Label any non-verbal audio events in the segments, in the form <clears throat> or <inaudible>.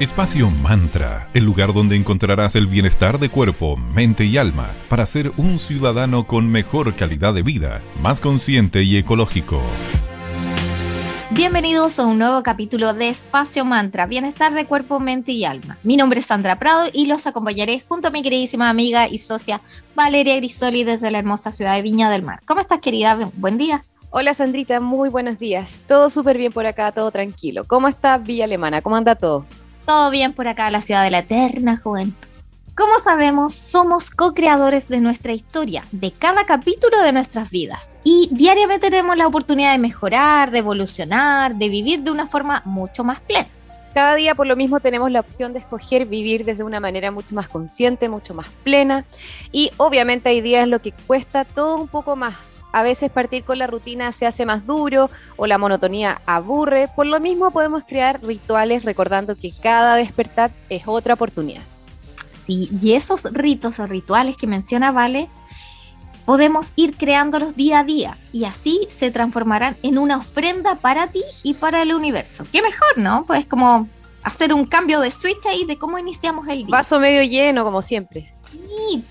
Espacio Mantra, el lugar donde encontrarás el bienestar de cuerpo, mente y alma para ser un ciudadano con mejor calidad de vida, más consciente y ecológico. Bienvenidos a un nuevo capítulo de Espacio Mantra, bienestar de cuerpo, mente y alma. Mi nombre es Sandra Prado y los acompañaré junto a mi queridísima amiga y socia Valeria Grisoli desde la hermosa ciudad de Viña del Mar. ¿Cómo estás, querida? Buen día. Hola Sandrita, muy buenos días. Todo súper bien por acá, todo tranquilo. ¿Cómo está Villa Alemana? ¿Cómo anda todo? Todo bien por acá, la ciudad de la eterna juventud. Como sabemos, somos co-creadores de nuestra historia, de cada capítulo de nuestras vidas. Y diariamente tenemos la oportunidad de mejorar, de evolucionar, de vivir de una forma mucho más plena. Cada día por lo mismo tenemos la opción de escoger vivir desde una manera mucho más consciente, mucho más plena. Y obviamente hay días lo que cuesta todo un poco más a veces partir con la rutina se hace más duro o la monotonía aburre. Por lo mismo podemos crear rituales recordando que cada despertar es otra oportunidad. Sí, y esos ritos o rituales que menciona Vale, podemos ir creándolos día a día y así se transformarán en una ofrenda para ti y para el universo. Qué mejor, ¿no? Pues como hacer un cambio de switch ahí de cómo iniciamos el día. Vaso medio lleno, como siempre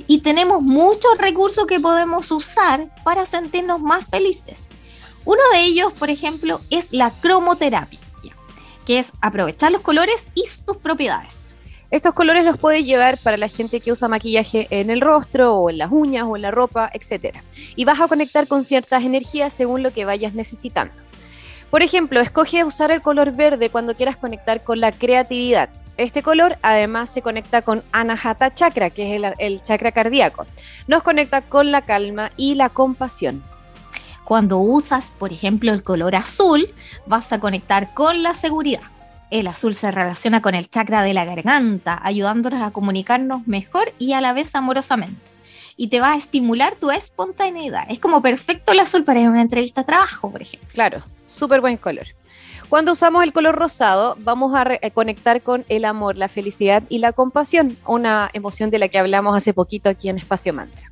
y, tenemos muchos recursos que podemos usar para sentirnos más felices. Uno de ellos, por ejemplo, es la cromoterapia, que es aprovechar los colores y sus propiedades. Estos colores los puedes llevar para la gente que usa maquillaje en el rostro o en las uñas o en la ropa, etc. Y vas a conectar con ciertas energías según lo que vayas necesitando. Por ejemplo, escoge usar el color verde cuando quieras conectar con la creatividad. Este color además se conecta con Anahata Chakra, que es el, chakra cardíaco. Nos conecta con la calma y la compasión. Cuando usas, por ejemplo, el color azul, vas a conectar con la seguridad. El azul se relaciona con el chakra de la garganta, ayudándonos a comunicarnos mejor y a la vez amorosamente. Y te va a estimular tu espontaneidad. Es como perfecto el azul para ir a una entrevista de trabajo, por ejemplo. Claro, súper buen color. Cuando usamos el color rosado, vamos a eh, conectar con el amor, la felicidad y la compasión, una emoción de la que hablamos hace poquito aquí en Espacio Mantra.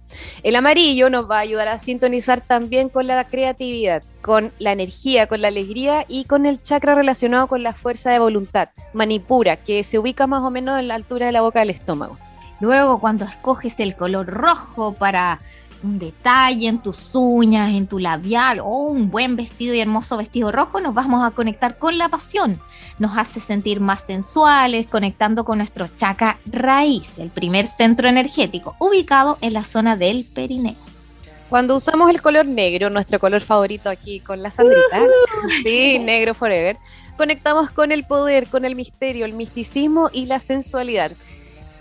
El amarillo nos va a ayudar a sintonizar también con la creatividad, con la energía, con la alegría y con el chakra relacionado con la fuerza de voluntad, manipura, que se ubica más o menos en la altura de la boca del estómago. Luego, cuando escoges el color rojo para un detalle en tus uñas, en tu labial o un buen vestido y hermoso vestido rojo, nos vamos a conectar con la pasión. Nos hace sentir más sensuales, conectando con nuestro chakra raíz, el primer centro energético, ubicado en la zona del perineo. Cuando usamos el color negro, nuestro color favorito aquí con la Sandrita, sí, negro forever, conectamos con el poder, con el misterio, el misticismo y la sensualidad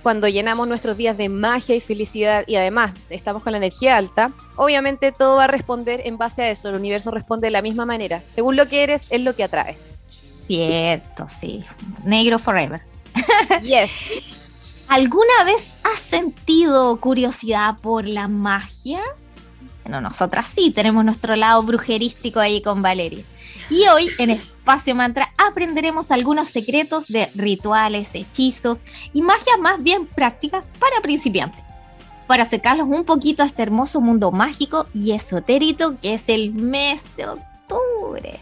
cuando llenamos nuestros días de magia y felicidad y además estamos con la energía alta, obviamente todo va a responder en base a eso. El universo responde de la misma manera. Según lo que eres, es lo que atraes. Cierto, sí. Negro forever. <laughs> Yes. ¿Alguna vez has sentido curiosidad por la magia? Bueno, nosotras sí, tenemos nuestro lado brujerístico ahí con Valeria. Y hoy en Espacio Mantra aprenderemos algunos secretos de rituales, hechizos y magia más bien práctica para principiantes. Para acercarlos un poquito a este hermoso mundo mágico y esotérico que es el mes de octubre.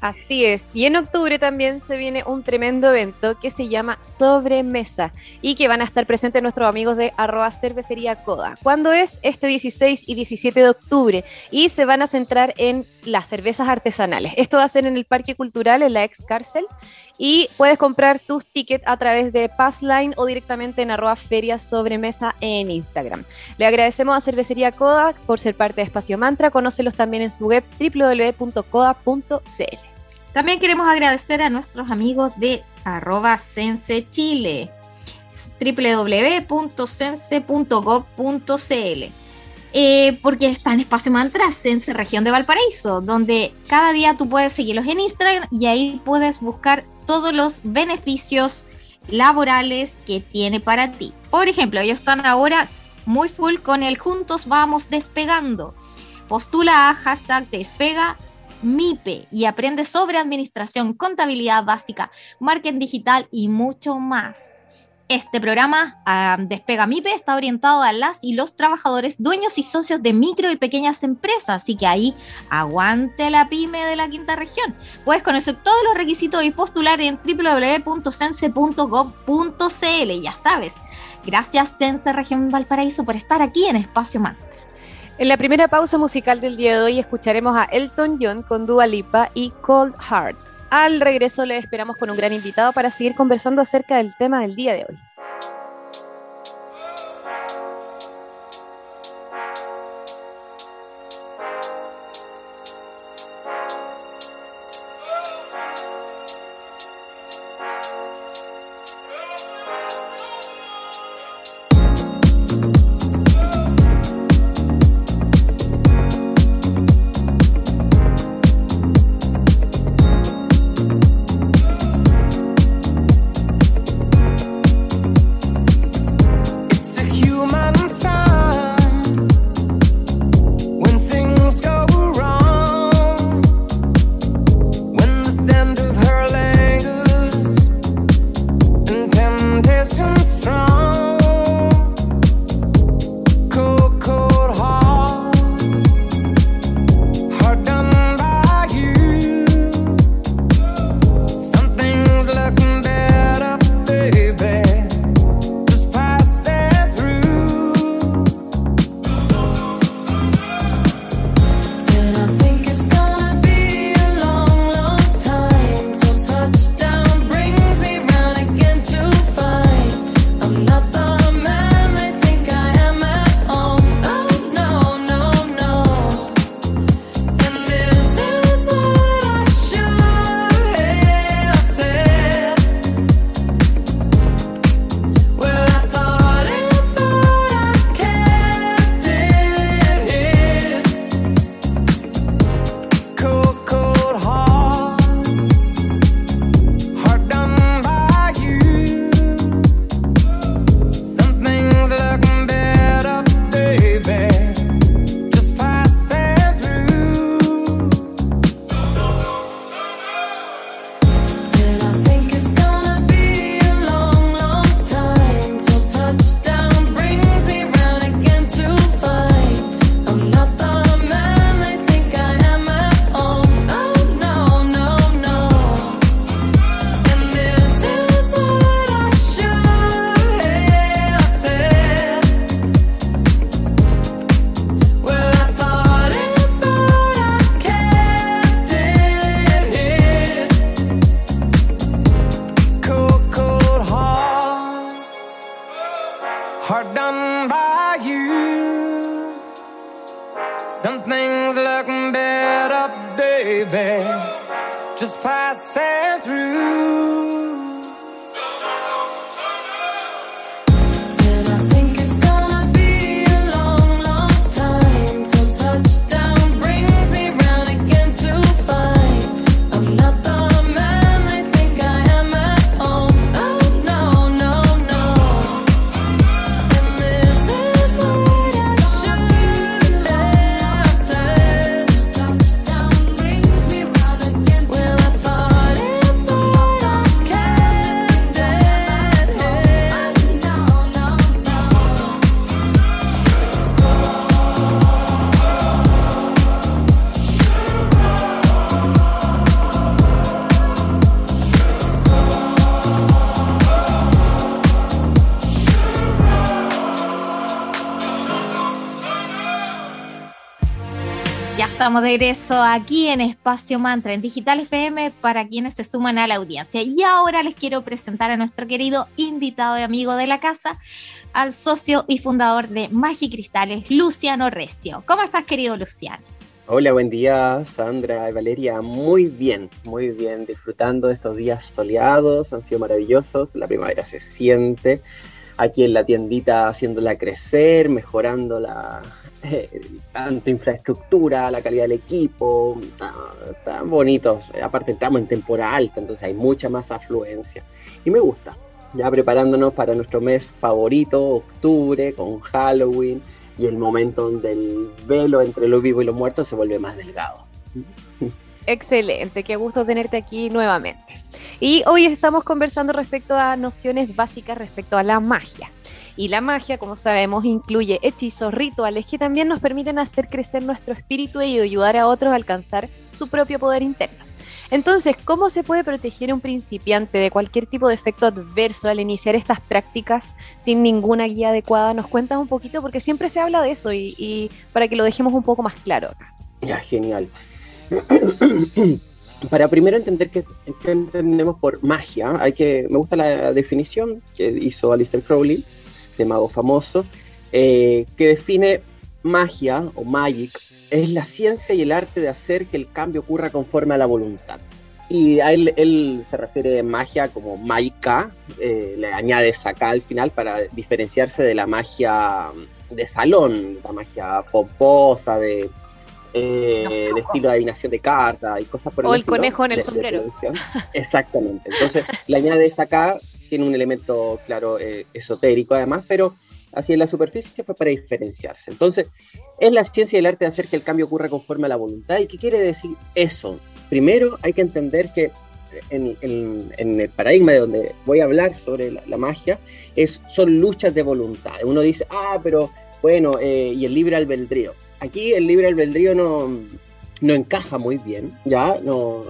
Así es, y en octubre también se viene un tremendo evento que se llama Sobremesa y que van a estar presentes nuestros amigos de arroba cervecería Coda. ¿Cuándo es? Este 16 y 17 de octubre y se van a centrar en las cervezas artesanales. Esto va a ser en el Parque Cultural, en la ex cárcel, y puedes comprar tus tickets a través de Passline o directamente en arroba feria sobremesa en Instagram. Le agradecemos a Cervecería Coda por ser parte de Espacio Mantra. Conócelos también en su web www.coda.cl. También queremos agradecer a nuestros amigos de arroba Chile www.sense.gov.cl eh, porque está en Espacio Mantra Sense región de Valparaíso, donde cada día tú puedes seguirlos en Instagram y ahí puedes buscar todos los beneficios laborales que tiene para ti. Por ejemplo, ellos están ahora muy full con el Juntos Vamos Despegando. Postula a hashtag despega MIPE y aprende sobre administración, contabilidad básica, marketing digital y mucho más. Este programa uh, Despega MIPE está orientado a las y los trabajadores, dueños y socios de micro y pequeñas empresas, así que ahí aguante la pyme de la quinta región. Puedes conocer todos los requisitos y postular en www.sense.gov.cl, ya sabes. Gracias Sense Región Valparaíso por estar aquí en Espacio Mantra. En la primera pausa musical del día de hoy escucharemos a Elton John con Dua Lipa y Cold Heart. Al regreso le esperamos con un gran invitado para seguir conversando acerca del tema del día de hoy. Estamos de regreso aquí en Espacio Mantra, en Digital FM, para quienes se suman a la audiencia. Y ahora les quiero presentar a nuestro querido invitado y amigo de la casa, al socio y fundador de Magicristales, Luciano Recio. ¿Cómo estás, querido Luciano? Hola, buen día, Sandra y Valeria. Muy bien, muy bien, disfrutando de estos días soleados, han sido maravillosos, la primavera se siente aquí en la tiendita haciéndola crecer, mejorando tanto infraestructura, la calidad del equipo, tan, bonitos. Aparte estamos en temporada alta, entonces hay mucha más afluencia. Y me gusta, ya preparándonos para nuestro mes favorito, octubre, con Halloween y el momento donde el velo entre lo vivo y lo muerto se vuelve más delgado. Excelente, qué gusto tenerte aquí nuevamente. Y hoy estamos conversando respecto a nociones básicas respecto a la magia. Y la magia, como sabemos, incluye hechizos, rituales que también nos permiten hacer crecer nuestro espíritu y ayudar a otros a alcanzar su propio poder interno. Entonces, ¿cómo se puede proteger un principiante de cualquier tipo de efecto adverso al iniciar estas prácticas sin ninguna guía adecuada? ¿Nos cuentas un poquito? Porque siempre se habla de eso y, para que lo dejemos un poco más claro. Ya, genial. <clears throat> para primero entender qué, entendemos por magia, hay que, me gusta la definición que hizo Alistair Crowley, de mago famoso, eh, que define magia o magic es la ciencia y el arte de hacer que el cambio ocurra conforme a la voluntad. Y a él, él se refiere a magia como maika, eh, le añade saca al final para diferenciarse de la magia de salón, la magia pomposa, de, eh, de estilo de adivinación de cartas y cosas por el O el conejo en el sombrero. Exactamente. Entonces le añade saca, tiene un elemento, claro, eh, esotérico además, pero así en la superficie fue para diferenciarse. Entonces, es la ciencia y el arte de hacer que el cambio ocurra conforme a la voluntad. ¿Y qué quiere decir eso? Primero hay que entender que en, el paradigma de donde voy a hablar sobre la, magia, es, son luchas de voluntad. Uno dice, ah, pero bueno, eh, y el libre albedrío. Aquí el libre albedrío no, no encaja muy bien, ¿ya? No,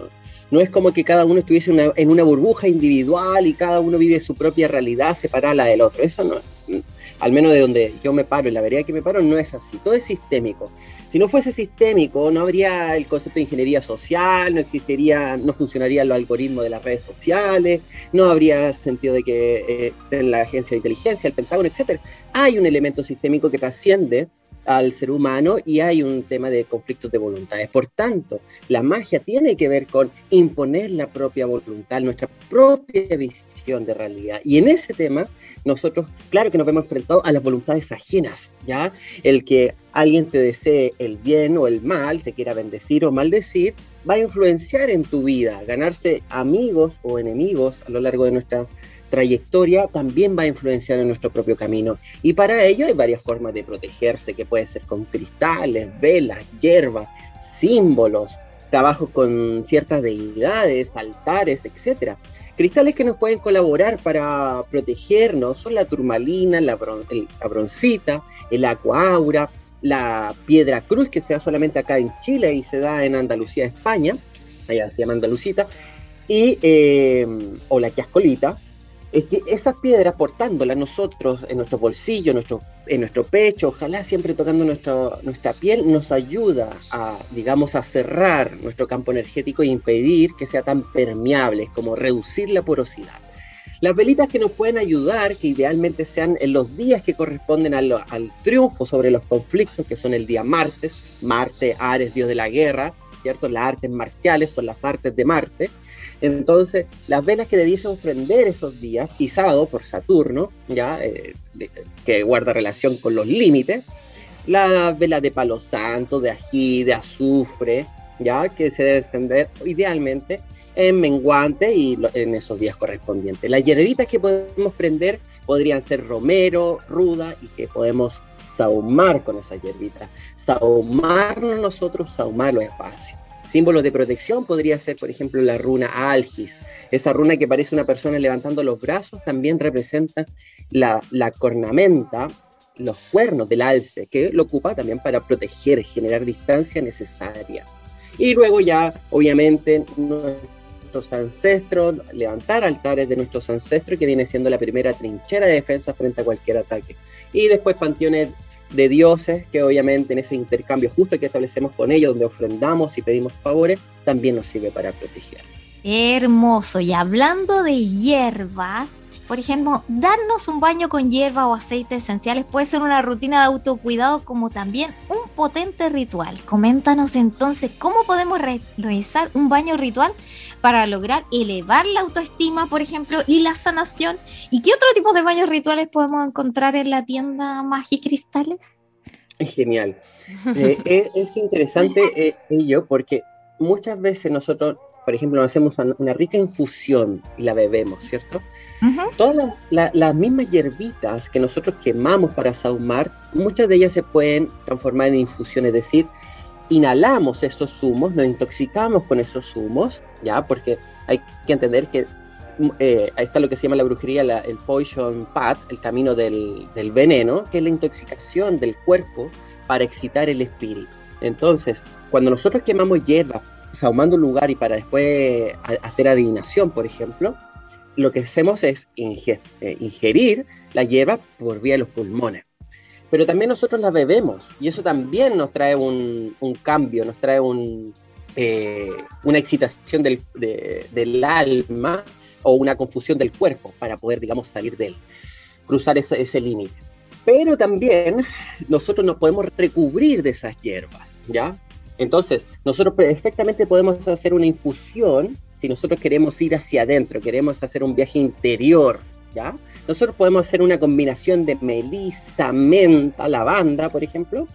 no es como que cada uno estuviese en una burbuja individual y cada uno vive su propia realidad separada la del otro. Eso no, al menos de donde yo me paro, en la vereda que me paro, no es así, todo es sistémico. Si no fuese sistémico, no habría el concepto de ingeniería social, no existiría, no funcionarían los algoritmos de las redes sociales, no habría sentido de que eh, en la agencia de inteligencia, el Pentágono, etc. Hay un elemento sistémico que trasciende al ser humano y hay un tema de conflictos de voluntades. Por tanto, la magia tiene que ver con imponer la propia voluntad, nuestra propia visión de realidad. Y en ese tema, nosotros, claro que nos vemos enfrentados a las voluntades ajenas, ¿ya? El que alguien te desee el bien o el mal, te quiera bendecir o maldecir, va a influenciar en tu vida, ganarse amigos o enemigos a lo largo de nuestra trayectoria también va a influenciar en nuestro propio camino. Y para ello hay varias formas de protegerse, que puede ser con cristales, velas, hierbas, símbolos, trabajo con ciertas deidades, altares, etc. Cristales que nos pueden colaborar para protegernos son la turmalina, la, la broncita, el aura, la piedra cruz, que se da solamente acá en Chile y se da en Andalucía, España, allá se llama Andalucita, y, eh, o la quiascolita, es que esas piedras portándolas nosotros en nuestro bolsillo, en nuestro, en nuestro pecho, ojalá siempre tocando nuestra piel, nos ayuda a, digamos, a cerrar nuestro campo energético e impedir que sea tan permeable, como reducir la porosidad. Las velitas que nos pueden ayudar, que idealmente sean en los días que corresponden al, al triunfo sobre los conflictos, que son el día martes, Marte, Ares, dios de la guerra, ¿cierto? Las artes marciales son las artes de Marte entonces, las velas que debiésemos prender esos días, y sábado por Saturno, ya eh, que guarda relación con los límites, la vela de palo santo, de ají, de azufre, ya que se debe encender idealmente en menguante y en esos días correspondientes. Las hierbitas que podemos prender podrían ser romero, ruda y que podemos sahumar con esas hierbitas. Sahumarnos nosotros, sahumar los espacios. Símbolos de protección podría ser, por ejemplo, la runa Algis. Esa runa que parece una persona levantando los brazos también representa la, cornamenta, los cuernos del alce, que lo ocupa también para proteger, generar distancia necesaria. Y luego ya, obviamente, nuestros ancestros, levantar altares de nuestros ancestros, que viene siendo la primera trinchera de defensa frente a cualquier ataque. Y después panteones de dioses, que obviamente en ese intercambio justo que establecemos con ellos, donde ofrendamos y pedimos favores, también nos sirve para proteger. Hermoso. Y hablando de hierbas, por ejemplo, darnos un baño con hierba o aceites esenciales puede ser una rutina de autocuidado como también un potente ritual. Coméntanos entonces cómo podemos realizar un baño ritual para lograr elevar la autoestima, por ejemplo, y la sanación. ¿Y qué otro tipo de baños rituales podemos encontrar en la tienda Magicristales? Genial. <laughs> Eh, es, interesante eh, ello porque muchas veces nosotros por ejemplo, hacemos una rica infusión y la bebemos, ¿cierto? Todas las, mismas hierbitas que nosotros quemamos para saumar, muchas de ellas se pueden transformar en infusión, es decir, inhalamos esos zumos, nos intoxicamos con esos zumos, ¿ya? Porque hay que entender que eh, ahí está lo que se llama la brujería, el poison path, el camino del, del, veneno, que es la intoxicación del cuerpo para excitar el espíritu. Entonces, cuando nosotros quemamos hierba, sahumando un lugar y para después hacer adivinación, por ejemplo, lo que hacemos es eh, ingerir la hierba por vía de los pulmones. Pero también nosotros la bebemos y eso también nos trae un, un cambio, nos trae un, eh, una excitación del, del, alma o una confusión del cuerpo para poder, digamos, salir de él, cruzar ese, ese límite. Pero también nosotros nos podemos recubrir de esas hierbas, ¿ya? Entonces, nosotros perfectamente podemos hacer una infusión si nosotros queremos ir hacia adentro, queremos hacer un viaje interior, ¿ya? Nosotros podemos hacer una combinación de melisa, menta, lavanda, por ejemplo,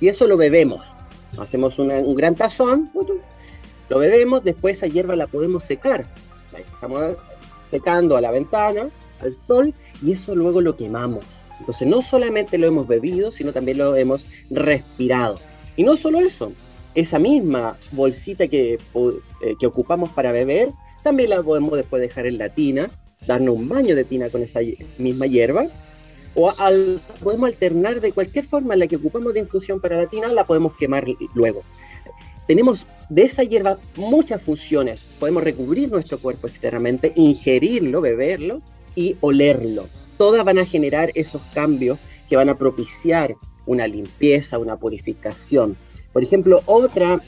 y eso lo bebemos. Hacemos un gran tazón, lo bebemos, después esa hierba la podemos secar. La estamos secando a la ventana, al sol, y eso luego lo quemamos. Entonces no solamente lo hemos bebido, sino también lo hemos respirado. Y no solo eso, esa misma bolsita que, eh, que ocupamos para beber, también la podemos después dejar en la tina, darnos un baño de tina con esa misma hierba, o al, podemos alternar de cualquier forma la que ocupamos de infusión para la tina, la podemos quemar luego. Tenemos de esa hierba muchas funciones. Podemos recubrir nuestro cuerpo externamente, ingerirlo, beberlo y olerlo. Todas van a generar esos cambios que van a propiciar una limpieza, una purificación. Por ejemplo, otra,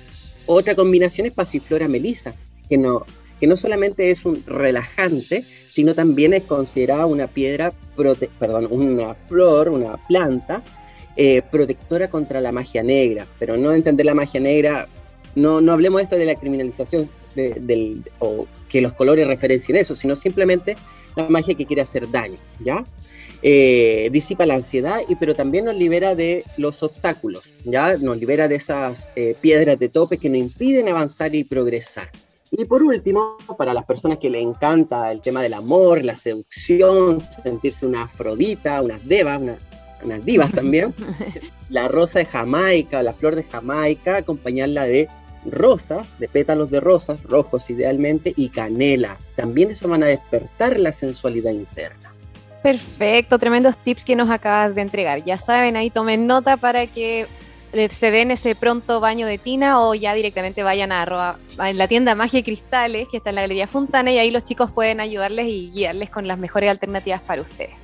otra combinación es pasiflora melisa, que no, que no solamente es un relajante, sino también es considerada una piedra, perdón, una flor, una planta eh, protectora contra la magia negra. Pero no entender la magia negra, no, no hablemos esto de la criminalización del, o que los colores referencien eso, sino simplemente la magia que quiere hacer daño, ¿ya? Eh, disipa la ansiedad, y, pero también nos libera de los obstáculos, ¿ya? Nos libera de esas eh, piedras de tope que nos impiden avanzar y progresar. Y por último, para las personas que le encanta el tema del amor, la seducción, sentirse una afrodita, unas devas, unas divas <laughs> también, <laughs> la rosa de Jamaica, la flor de Jamaica, acompañarla de rosas, de pétalos de rosas, rojos idealmente, y canela. También eso van a despertar la sensualidad interna. Perfecto, tremendos tips que nos acabas de entregar. Ya saben, ahí tomen nota para que se den ese pronto baño de tina o ya directamente vayan a, a la tienda Magia y Cristales, que está en la Galería Fontana, y ahí los chicos pueden ayudarles y guiarles con las mejores alternativas para ustedes.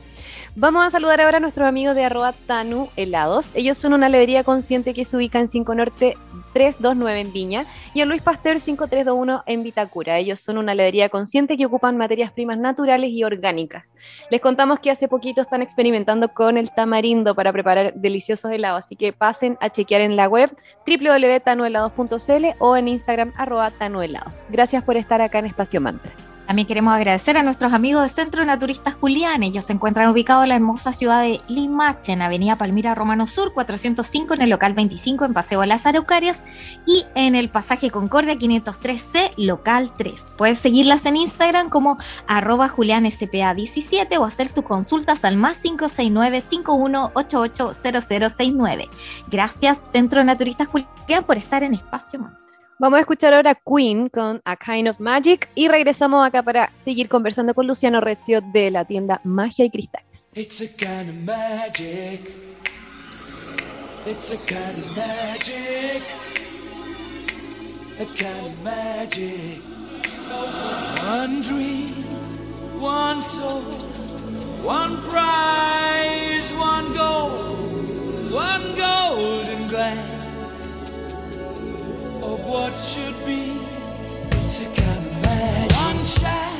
Vamos a saludar ahora a nuestros amigos de arroba Tanu Helados. Ellos son una heladería consciente que se ubica en 5 Norte 329 en Viña y a Luis Pasteur 5321 en Vitacura. Ellos son una heladería consciente que ocupan materias primas naturales y orgánicas. Les contamos que hace poquito están experimentando con el tamarindo para preparar deliciosos helados, así que pasen a chequear en la web www.tanuhelados.cl o en Instagram arroba tanuhelados. Gracias por estar acá en Espacio Mantra. También queremos agradecer a nuestros amigos de Centro Naturistas Julián. Ellos se encuentran ubicados en la hermosa ciudad de Limache, en Avenida Palmira Romano Sur, 405, en el local 25, en Paseo Las Araucarias, y en el pasaje Concordia 503C, local 3. Puedes seguirlas en Instagram como arroba julianspa17 o hacer tus consultas al más 569 51880069 Gracias, Centro Naturistas Julián, por estar en Espacio Mantra. Vamos a escuchar ahora Queen con A Kind of Magic y regresamos acá para seguir conversando con Luciano Rezio de la tienda Magia y Cristales. It's a kind of magic. It's a kind of magic. A kind of magic. One dream, one soul, one prize, one goal, one golden glance. Of what should be. It's a kind of magic. One shot.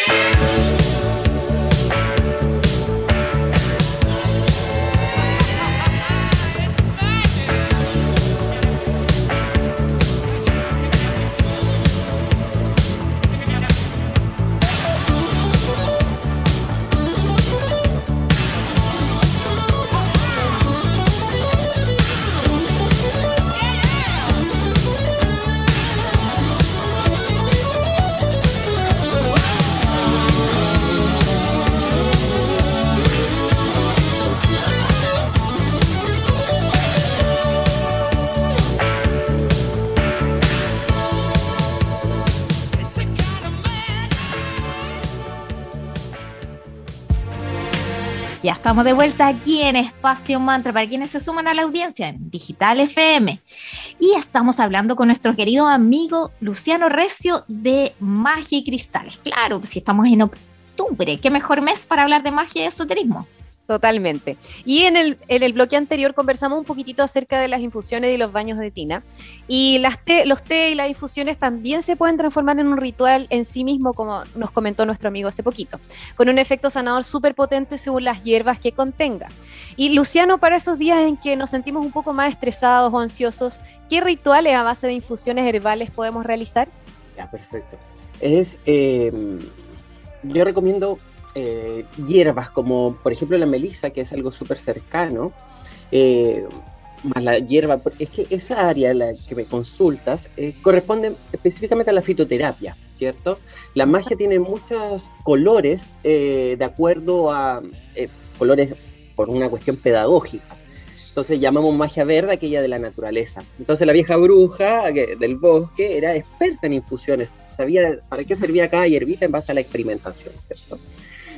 Ya estamos de vuelta aquí en Espacio Mantra para quienes se suman a la audiencia en Digital FM. Y estamos hablando con nuestro querido amigo Luciano Recio de Magia y Cristales. Claro, si estamos en octubre, qué mejor mes para hablar de magia y esoterismo. Totalmente. Y en el, en el bloque anterior conversamos un poquitito acerca de las infusiones y los baños de tina. Y las té, los té y las infusiones también se pueden transformar en un ritual en sí mismo, como nos comentó nuestro amigo hace poquito, con un efecto sanador súper potente según las hierbas que contenga. Y Luciano, para esos días en que nos sentimos un poco más estresados o ansiosos, ¿qué rituales a base de infusiones herbales podemos realizar? Ya, perfecto. Es, eh, yo recomiendo eh, hierbas como por ejemplo la melisa, que es algo súper cercano, eh, más la hierba, es que esa área la que me consultas eh, corresponde específicamente a la fitoterapia, ¿cierto? La magia tiene muchos colores de acuerdo a colores por una cuestión pedagógica. Entonces llamamos magia verde aquella de la naturaleza. Entonces la vieja bruja del bosque era experta en infusiones, sabía para qué servía cada hierbita en base a la experimentación, ¿cierto?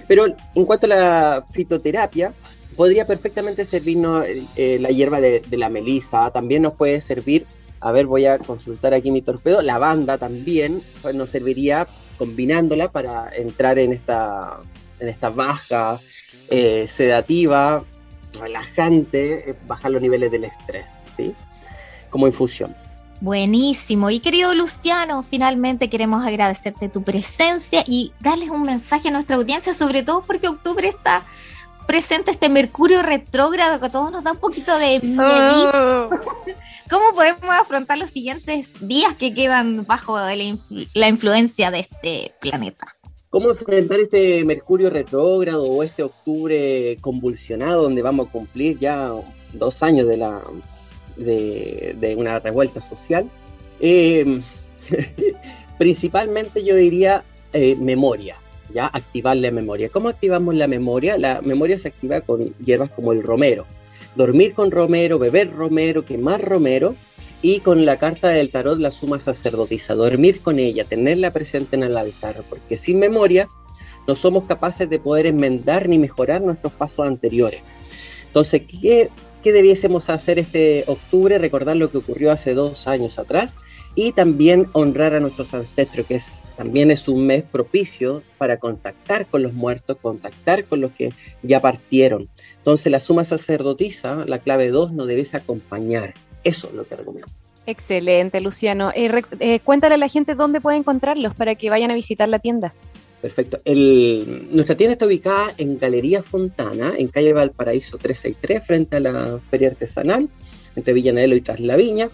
Pero en cuanto a la fitoterapia, podría perfectamente servirnos eh, la hierba de, la melisa, también nos puede servir, a ver, voy a consultar aquí mi torpedo, la banda también pues, nos serviría combinándola para entrar en esta, en esta baja eh, sedativa, relajante, eh, bajar los niveles del estrés, ¿sí? Como infusión. Buenísimo. Y querido Luciano, finalmente queremos agradecerte tu presencia y darles un mensaje a nuestra audiencia, sobre todo porque octubre está presente este Mercurio retrógrado que a todos nos da un poquito de miedo. Oh. <laughs> ¿Cómo podemos afrontar los siguientes días que quedan bajo la, influencia de este planeta? ¿Cómo enfrentar este Mercurio retrógrado o este octubre convulsionado donde vamos a cumplir ya dos años de la de, una revuelta social. Eh, <laughs> principalmente yo diría eh, memoria, ¿ya? Activar la memoria. ¿Cómo activamos la memoria? La memoria se activa con hierbas como el romero. Dormir con romero, beber romero, quemar romero y con la carta del tarot la suma sacerdotisa. Dormir con ella, tenerla presente en el altar, porque sin memoria no somos capaces de poder enmendar ni mejorar nuestros pasos anteriores. Entonces, ¿qué ¿Qué debiésemos hacer este octubre? Recordar lo que ocurrió hace dos años atrás y también honrar a nuestros ancestros, que también es un mes propicio para contactar con los muertos, contactar con los que ya partieron. Entonces la suma sacerdotisa, la clave 2, nos debes acompañar. Eso es lo que recomiendo. Excelente, Luciano. Eh, eh, cuéntale a la gente dónde puede encontrarlos para que vayan a visitar la tienda. Perfecto. El, nuestra tienda está ubicada en Galería Fontana, en calle Valparaíso 363, frente a la Feria Artesanal, entre Villanelo y Traslaviña,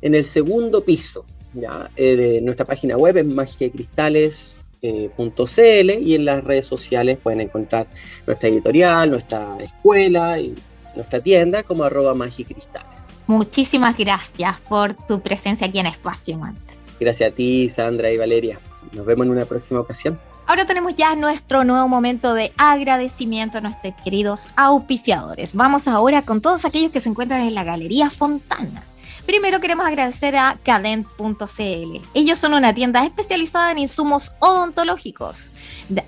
en el segundo piso. ¿ya? Eh, de nuestra página web es magiacristales.cl y en las redes sociales pueden encontrar nuestra editorial, nuestra escuela y nuestra tienda como arroba magicristales. Muchísimas gracias por tu presencia aquí en Espacio Mantra. Gracias a ti, Sandra y Valeria. Nos vemos en una próxima ocasión. Ahora tenemos ya nuestro nuevo momento de agradecimiento a nuestros queridos auspiciadores. Vamos ahora con todos aquellos que se encuentran en la Galería Fontana. Primero queremos agradecer a Cadent.cl. Ellos son una tienda especializada en insumos odontológicos.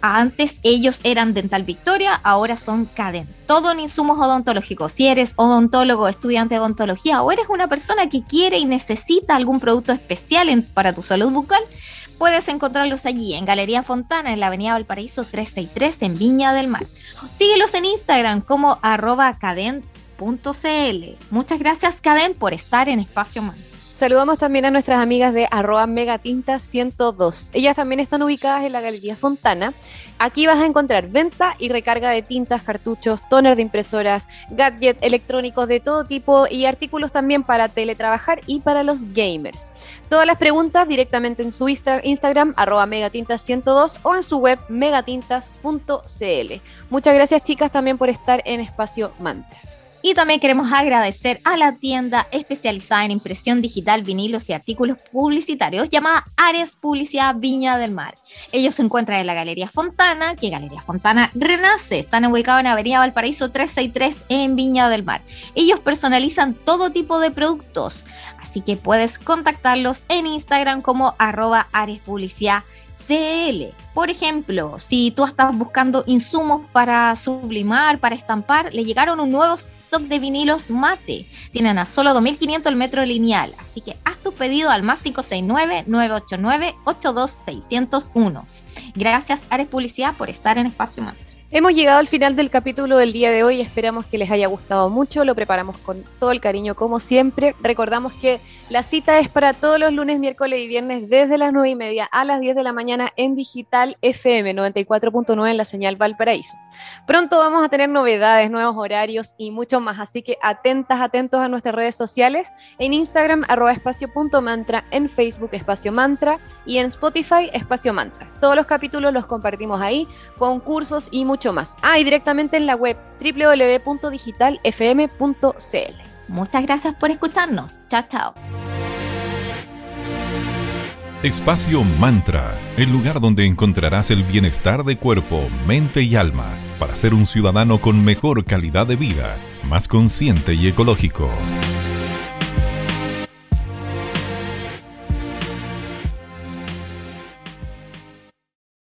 Antes ellos eran Dental Victoria, ahora son Cadent. Todo en insumos odontológicos. Si eres odontólogo, estudiante de odontología o eres una persona que quiere y necesita algún producto especial para tu salud bucal, Puedes encontrarlos allí en Galería Fontana, en la Avenida Valparaíso 363, en Viña del Mar. Síguelos en Instagram como arroba cadent.cl. Muchas gracias, Cadent, por estar en Espacio Man. Saludamos también a nuestras amigas de arroba megatinta 102. Ellas también están ubicadas en la Galería Fontana. Aquí vas a encontrar venta y recarga de tintas, cartuchos, toner de impresoras, gadgets electrónicos de todo tipo y artículos también para teletrabajar y para los gamers. Todas las preguntas directamente en su Instagram, arroba megatintas102 o en su web megatintas.cl. Muchas gracias chicas también por estar en Espacio Mantra. Y también queremos agradecer a la tienda especializada en impresión digital, vinilos y artículos publicitarios llamada Ares Publicidad Viña del Mar. Ellos se encuentran en la Galería Fontana, que Galería Fontana renace. Están ubicados en Avenida Valparaíso 363 en Viña del Mar. Ellos personalizan todo tipo de productos, así que puedes contactarlos en Instagram como arroba Ares Publicidad CL. Por ejemplo, si tú estás buscando insumos para sublimar, para estampar, le llegaron un de vinilos mate. Tienen a solo 2.500 el metro lineal, así que haz tu pedido al más 569-989-82601. Gracias Ares Publicidad por estar en Espacio Mate. Hemos llegado al final del capítulo del día de hoy, esperamos que les haya gustado mucho, lo preparamos con todo el cariño como siempre. Recordamos que la cita es para todos los lunes, miércoles y viernes desde las 9 y media a las 10 de la mañana en Digital FM 94.9 en la señal Valparaíso. Pronto vamos a tener novedades, nuevos horarios y mucho más, así que atentas, atentos a nuestras redes sociales, en Instagram arroba espacio.mantra, en Facebook espacio mantra y en Spotify espacio mantra. Todos los capítulos los compartimos ahí, concursos y mucho más. Ah, y directamente en la web www.digitalfm.cl. Muchas gracias por escucharnos. Chao, chao. Espacio Mantra, el lugar donde encontrarás el bienestar de cuerpo, mente y alma para ser un ciudadano con mejor calidad de vida, más consciente y ecológico.